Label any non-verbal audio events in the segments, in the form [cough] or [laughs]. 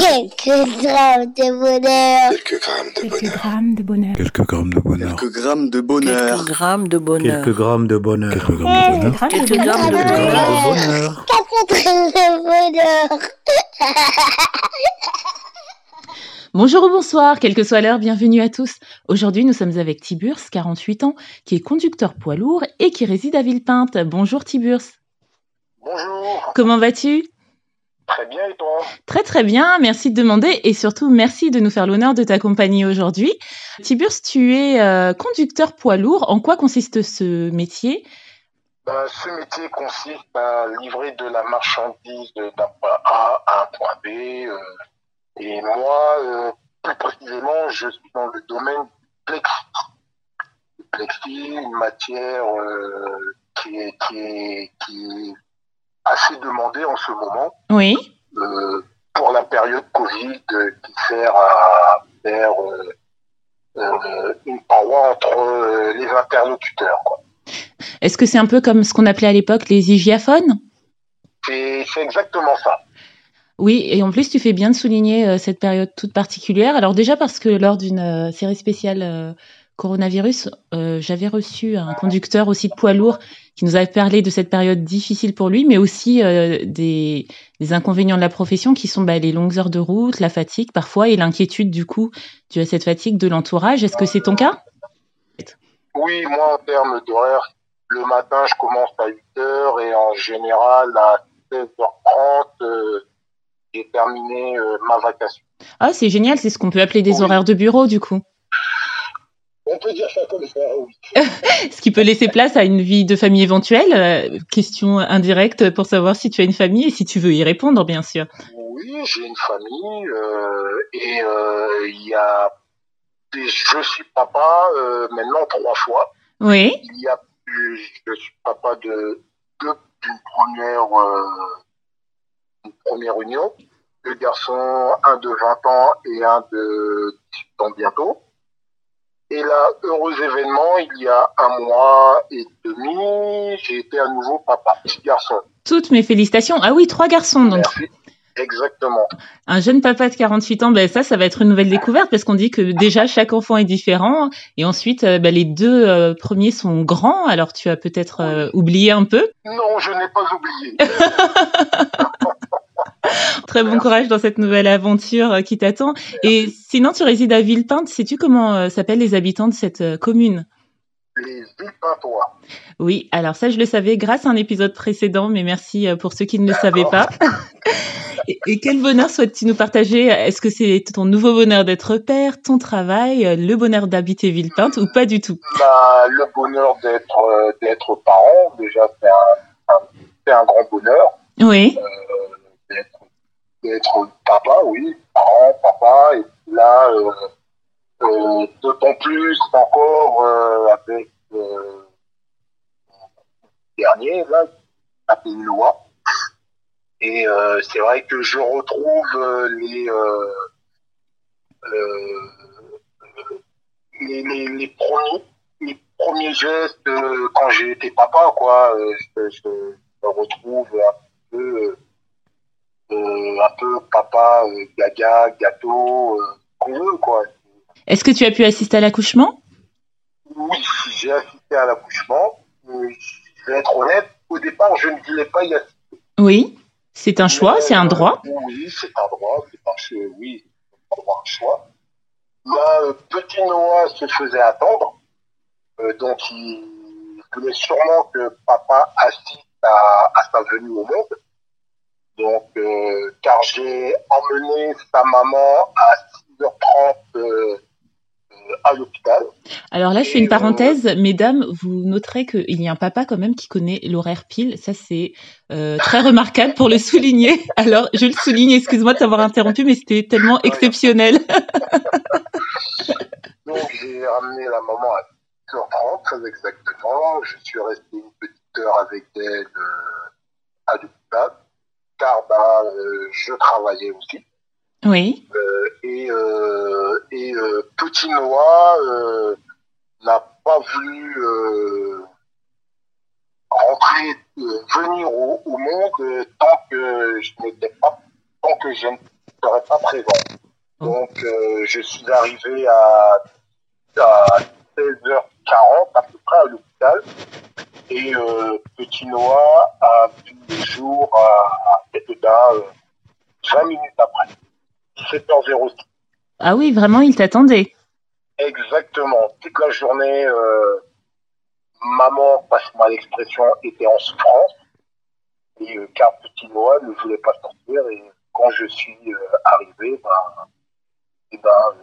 Quelques grammes de bonheur. Quelques grammes de Quelques bonheur. grammes de bonheur. Quelques grammes de bonheur. Quelques grammes de bonheur. Quelques grammes de bonheur. Quelques grammes de bonheur. Quelques grammes de bonheur. Quelques de bonheur. grammes de Quelques bonheur. Quatre grammes de bonheur. Bonjour ou bonsoir, quelle que soit l'heure, bienvenue à tous. Aujourd'hui, nous sommes avec Tiburce, 48 ans, qui est conducteur poids lourd et qui réside à Villepinte. Bonjour Tiburce. Bonjour, Comment vas-tu très bien et toi? Très très bien, merci de demander et surtout merci de nous faire l'honneur de t'accompagner aujourd'hui. Tiburce, tu es euh, conducteur poids lourd. En quoi consiste ce métier? Ben, Ce métier consiste à livrer de la marchandise d'un point A à un point B. euh, et moi, euh, plus précisément, je suis dans le domaine du plexi. Le plexi, une matière qui, est, qui, est, qui est assez demandée en ce moment. Oui. euh, pour la période Covid euh, qui sert à faire euh, une paroi entre les interlocuteurs. Est-ce que c'est un peu comme ce qu'on appelait à l'époque les hygiaphones? C'est exactement ça. Oui, et en plus, tu fais bien de souligner euh, cette période toute particulière. Alors déjà parce que lors d'une euh, série spéciale coronavirus, euh, j'avais reçu un conducteur aussi de poids lourd qui nous avait parlé de cette période difficile pour lui, mais aussi euh, des, des inconvénients de la profession qui sont bah, les longues heures de route, la fatigue parfois et l'inquiétude du coup due à cette fatigue de l'entourage. Est-ce que c'est ton cas? Oui, moi en termes d'horaire, le matin je commence à 8h et en général à 16h30 euh, j'ai terminé ma vacation. Ah, c'est génial, c'est ce qu'on peut appeler des Oui. horaires de bureau du coup. On peut dire ça comme ça, oui. [laughs] Ce qui peut laisser place à une vie de famille éventuelle. Euh, question indirecte pour savoir si tu as une famille et si tu veux y répondre, bien sûr. Oui, j'ai une famille euh, et euh, il y a des, je suis papa euh, maintenant trois fois. Oui, Il y a eu, je suis papa de deux d'une première une première union, deux garçons, un de 20 ans et un de 18 ans bientôt. Et là, heureux événement, il y a un mois et demi, j'ai été à nouveau papa, petit garçon. toutes mes félicitations. Ah oui, trois garçons, donc Merci. Exactement. un jeune papa de 48 ans, ben ça, ça va être une nouvelle découverte parce qu'on dit que déjà chaque enfant est différent et ensuite euh, ben, les deux euh, premiers sont grands, alors tu as peut-être euh, oublié un peu. Non, je n'ai pas oublié. [laughs] [laughs] Très bon courage dans cette nouvelle aventure euh, qui t'attend. Et sinon, tu résides à Villepinte, sais-tu comment euh, s'appellent les habitants de cette euh, commune? Les Villepintois. Oui, alors ça, je le savais grâce à un épisode précédent, mais merci pour ceux qui ne le savaient pas. [laughs] et, et quel bonheur souhaites-tu nous partager? Est-ce que c'est ton nouveau bonheur d'être père, ton travail, le bonheur d'habiter Villepinte ou pas du tout? Bah, le bonheur d'être euh, d'être parent, déjà, c'est un, un- c'est un grand bonheur. Oui, oui, parent, papa, et puis là, euh, euh, d'autant plus encore euh, avec le dernier, là, appelé Noah. Et euh, c'est vrai que je retrouve les, les, les, premiers premiers gestes quand j'ai été papa, quoi. Je, je, je retrouve un peu un peu papa, euh, gaga, gâteau, euh, qu'on veut, quoi. Est-ce que tu as pu assister à l'accouchement? Oui, j'ai assisté à l'accouchement. Je vais être honnête, au départ, je ne voulais pas y assister. Oui, c'est un choix, c'est un droit. Oui, c'est un droit, c'est un choix, oui, c'est un choix. Là, euh, petit Noah se faisait attendre, euh, donc il voulait sûrement que papa assiste à, à sa venue au monde. Donc, euh, car j'ai emmené sa maman à 6h30 euh, euh, à l'hôpital. Alors là, je fais une parenthèse, mesdames, vous noterez qu'il y a un papa quand même qui connaît l'horaire pile. Ça, c'est euh, très remarquable pour le souligner. [laughs] Alors, je le souligne, excuse-moi de t'avoir interrompu, mais c'était tellement exceptionnel. [laughs] Donc, j'ai ramené la maman à 6h30, très exactement. Je suis resté une petite heure avec elle euh, à l'hôpital, car bah, euh, je travaillais aussi. Oui, Euh, et euh, et petit Noah n'a pas voulu rentrer, venir au, au monde tant que je n'étais pas, tant que je ne serai pas présent. Donc, euh, je suis arrivé à, à 16h40 à peu près à l'hôpital. Et euh, Petit Noah a vu le jour à, 20 minutes après. 17h06. Ah oui, vraiment, il t'attendait. Exactement. Toute la journée, euh, maman, passe-moi l'expression, était en souffrance. Et euh, car petit Noah ne voulait pas sortir. Et quand je suis euh, arrivé, ben, et ben,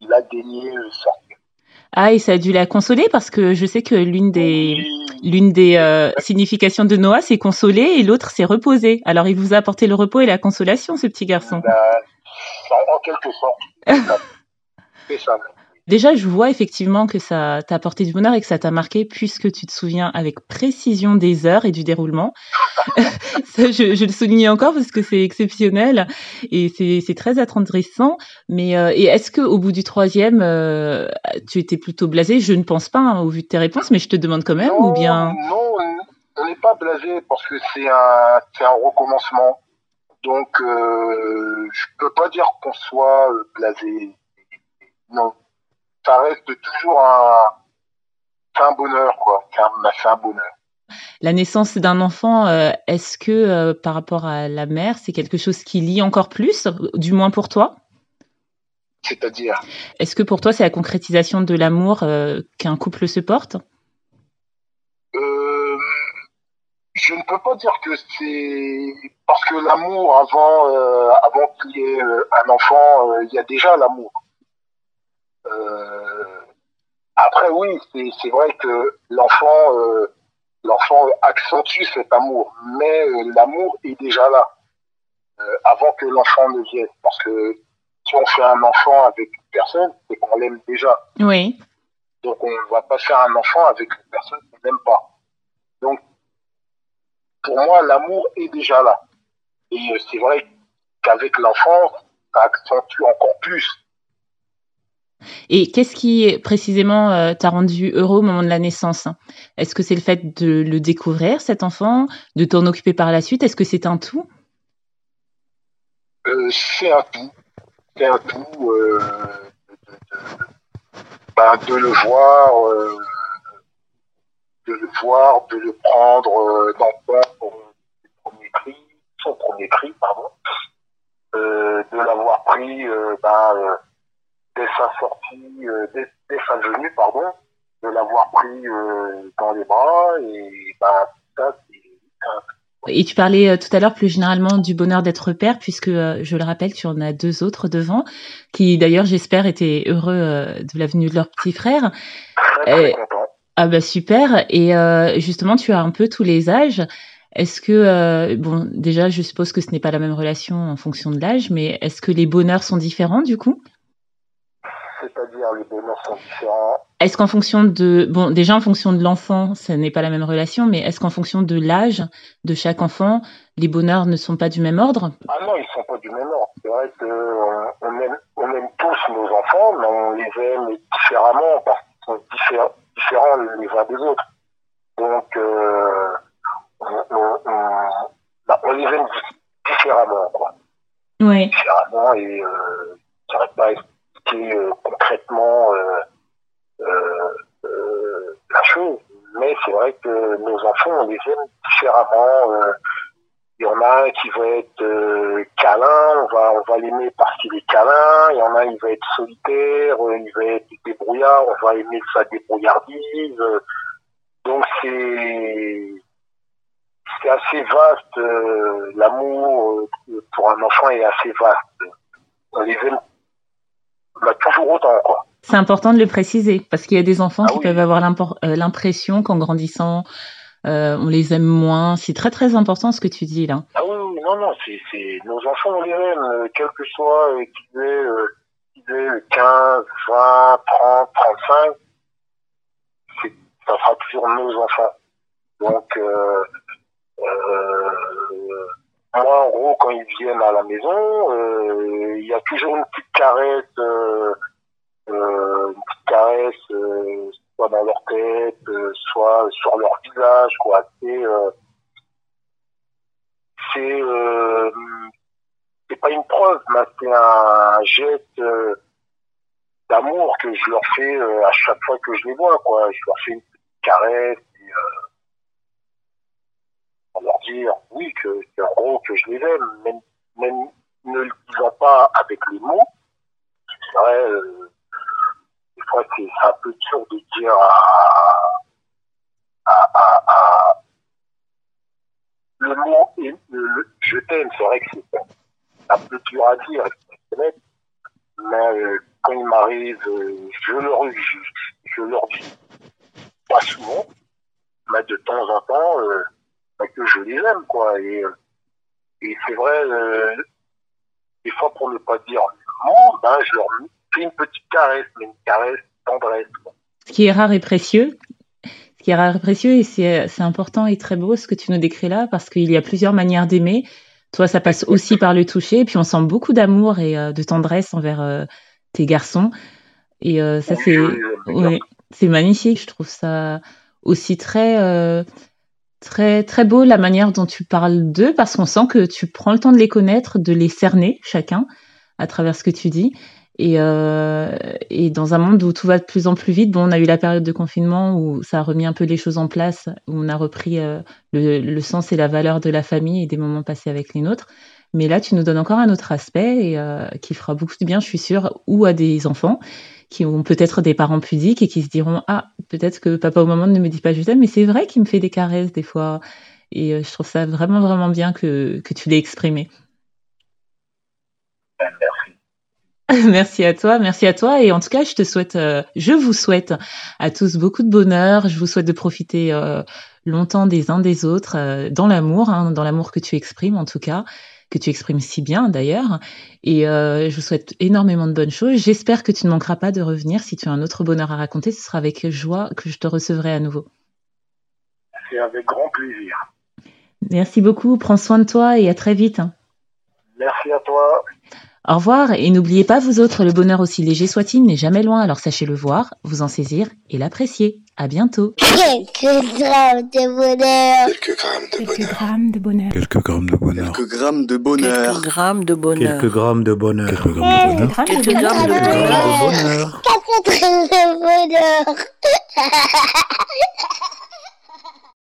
il a daigné sortir. Ah, et ça a dû la consoler parce que je sais que l'une des, l'une des euh, significations de Noah, c'est consoler et l'autre, c'est reposer. Alors, il vous a apporté le repos et la consolation, ce petit garçon. Ben, en quelque sorte. [laughs] c'est ça. Déjà, je vois effectivement que ça t'a apporté du bonheur et que ça t'a marqué puisque tu te souviens avec précision des heures et du déroulement. [laughs] ça, je, je, le souligne encore parce que c'est exceptionnel et c'est très attendrissant. Mais euh, et est-ce que au bout du troisième, euh, tu étais plutôt blasé? Je ne pense pas hein, au vu de tes réponses, mais je te demande quand même non, ou bien Non, on n'est pas blasé parce que c'est un, un recommencement. Donc, euh, je peux pas dire qu'on soit euh, blasé. Non ça reste toujours un, un bonheur, quoi. C'est un, bonheur. La naissance d'un enfant, euh, est-ce que euh, par rapport à la mère, c'est quelque chose qui lie encore plus, du moins pour toi? C'est-à-dire? Est-ce que pour toi, c'est la concrétisation de l'amour euh, qu'un couple se porte? Je ne peux pas dire que c'est parce que l'amour avant, avant qu'il y ait un enfant, il y a déjà l'amour. Euh, après, oui, c'est vrai que l'enfant euh, l'enfant accentue cet amour, mais euh, l'amour est déjà là avant que l'enfant ne vienne. Parce que si on fait un enfant avec une personne, c'est qu'on l'aime déjà. Oui. Donc on ne va pas faire un enfant avec une personne qu'on n'aime pas. Donc pour moi, l'amour est déjà là. Et c'est vrai qu'avec l'enfant, ça accentue encore plus et qu'est-ce qui précisément euh, t'a rendu heureux au moment de la naissance? Est-ce que c'est le fait de le découvrir, cet enfant, de t'en occuper par la suite? Est-ce que c'est un tout? Euh, C'est un tout. C'est un tout. Euh, de, le voir, euh, de le voir, de le prendre euh, dans son premier cri, son premier cri, pardon, de l'avoir pris, bah, dès sa sortie, euh, dès, sa venue, pardon, de l'avoir pris euh, dans les bras et bah, ça, c'est et tu parlais euh, tout à l'heure plus généralement du bonheur d'être père, puisque je le rappelle, tu en as deux autres devant, qui d'ailleurs j'espère étaient heureux de la venue de leur petit frère. Très, très content. Ah bah super. Et justement, tu as un peu tous les âges. Est-ce que bon, déjà, je suppose que ce n'est pas la même relation en fonction de l'âge, mais est-ce que les bonheurs sont différents du coup? C'est-à-dire les bonheurs sont différents. Est-ce qu'en fonction de bon déjà en fonction de l'enfant, ce n'est pas la même relation, mais est-ce qu'en fonction de l'âge de chaque enfant, les bonheurs ne sont pas du même ordre? Ah non, ils sont pas du même ordre. C'est vrai qu'on euh, on aime, on aime tous nos enfants, mais on les aime différemment parce qu'ils sont différents, différents les uns des autres. Donc euh, on, on, bah, on, les aime différemment, quoi. Oui. Différemment et euh, ça pas euh, concrètement euh, euh, la chose. Mais c'est vrai que nos enfants, on les aime différemment. Il y en a un qui va être câlin, on va, on va l'aimer parce qu'il est câlin. Il y en a il va être solitaire, il va être débrouillard, on va aimer sa débrouillardise. Donc c'est c'est assez vaste. L'amour pour un enfant est assez vaste. On les aime bah, toujours autant, quoi. C'est important de le préciser parce qu'il y a des enfants ah qui peuvent avoir euh, l'impression qu'en grandissant, euh, on les aime moins. C'est très très important ce que tu dis là. Ah oui, non, non, c'est nos enfants, on les aime, euh, quel que soit qu'ils aient, aient 15, 20, 30, 35, ça sera toujours nos enfants. Donc, euh, moi, en gros, quand ils viennent à la maison, euh, il y a toujours une petite caresse, euh, euh, une petite caresse, soit dans leur tête, soit sur leur visage, quoi. C'est, c'est, c'est pas une preuve, mais c'est un geste euh, d'amour que je leur fais euh, à chaque fois que je les vois, quoi. Je leur fais une petite caresse et euh, pour leur oui, que gros que je les aime, même, même ne le disant pas avec les mots. C'est vrai, euh, des fois c'est un peu dur de dire à, à, à, le mot je t'aime, c'est vrai que c'est un peu dur à dire, mais euh, quand il m'arrive, euh, je leur, je, je leur dis pas souvent, mais de temps en temps, euh, bah, que je les aime, quoi. Et, euh, et c'est vrai, euh, des fois, pour ne pas dire mot, ben, je leur fais une petite caresse, mais une caresse tendresse. quoi. Ce qui est rare et précieux. Ce qui est rare et précieux, et c'est important et très beau ce que tu nous décris là, parce qu'il y a plusieurs manières d'aimer. Toi, ça passe aussi par le toucher, et puis on sent beaucoup d'amour et euh, de tendresse envers euh, tes garçons. Et ça, Oui, c'est magnifique. Je trouve ça aussi très, très, très beau la manière dont tu parles d'eux, parce qu'on sent que tu prends le temps de les connaître, de les cerner chacun à travers ce que tu dis. Et, euh, et dans un monde où tout va de plus en plus vite, bon, on a eu la période de confinement où ça a remis un peu les choses en place, où on a repris euh, le, le sens et la valeur de la famille et des moments passés avec les nôtres. Mais là, tu nous donnes encore un autre aspect et euh, qui fera beaucoup de bien, je suis sûre, ou à des enfants qui ont peut-être des parents pudiques et qui se diront ah peut-être que papa au moment ne me dit pas je t'aime, mais c'est vrai qu'il me fait des caresses des fois. Et euh, je trouve ça vraiment vraiment bien que que tu l'aies exprimé. Ben, merci. [laughs] Merci à toi, merci à toi. Et en tout cas, je te souhaite, euh, je vous souhaite à tous beaucoup de bonheur. Je vous souhaite de profiter euh, longtemps des uns des autres, dans l'amour, hein, dans l'amour que tu exprimes en tout cas, que tu exprimes si bien d'ailleurs. Et euh, je vous souhaite énormément de bonnes choses. J'espère que tu ne manqueras pas de revenir. Si tu as un autre bonheur à raconter, ce sera avec joie que je te recevrai à nouveau. C'est avec grand plaisir. Merci beaucoup. Prends soin de toi et à très vite. Merci à toi. Au revoir et n'oubliez pas vous autres, le bonheur aussi léger soit-il n'est jamais loin, alors sachez le voir, vous en saisir et l'apprécier. À bientôt. Quelques grammes de bonheur. Quelques grammes de Quelques bonheur. grammes de bonheur. Quelques grammes de bonheur. Quelques grammes de bonheur. Quelques grammes de bonheur. Quelques grammes de bonheur. Quelques grammes de bonheur. Quelques Quelques grammes de Quelques bonheur. grammes de bonheur. Quatre grammes de bonheur.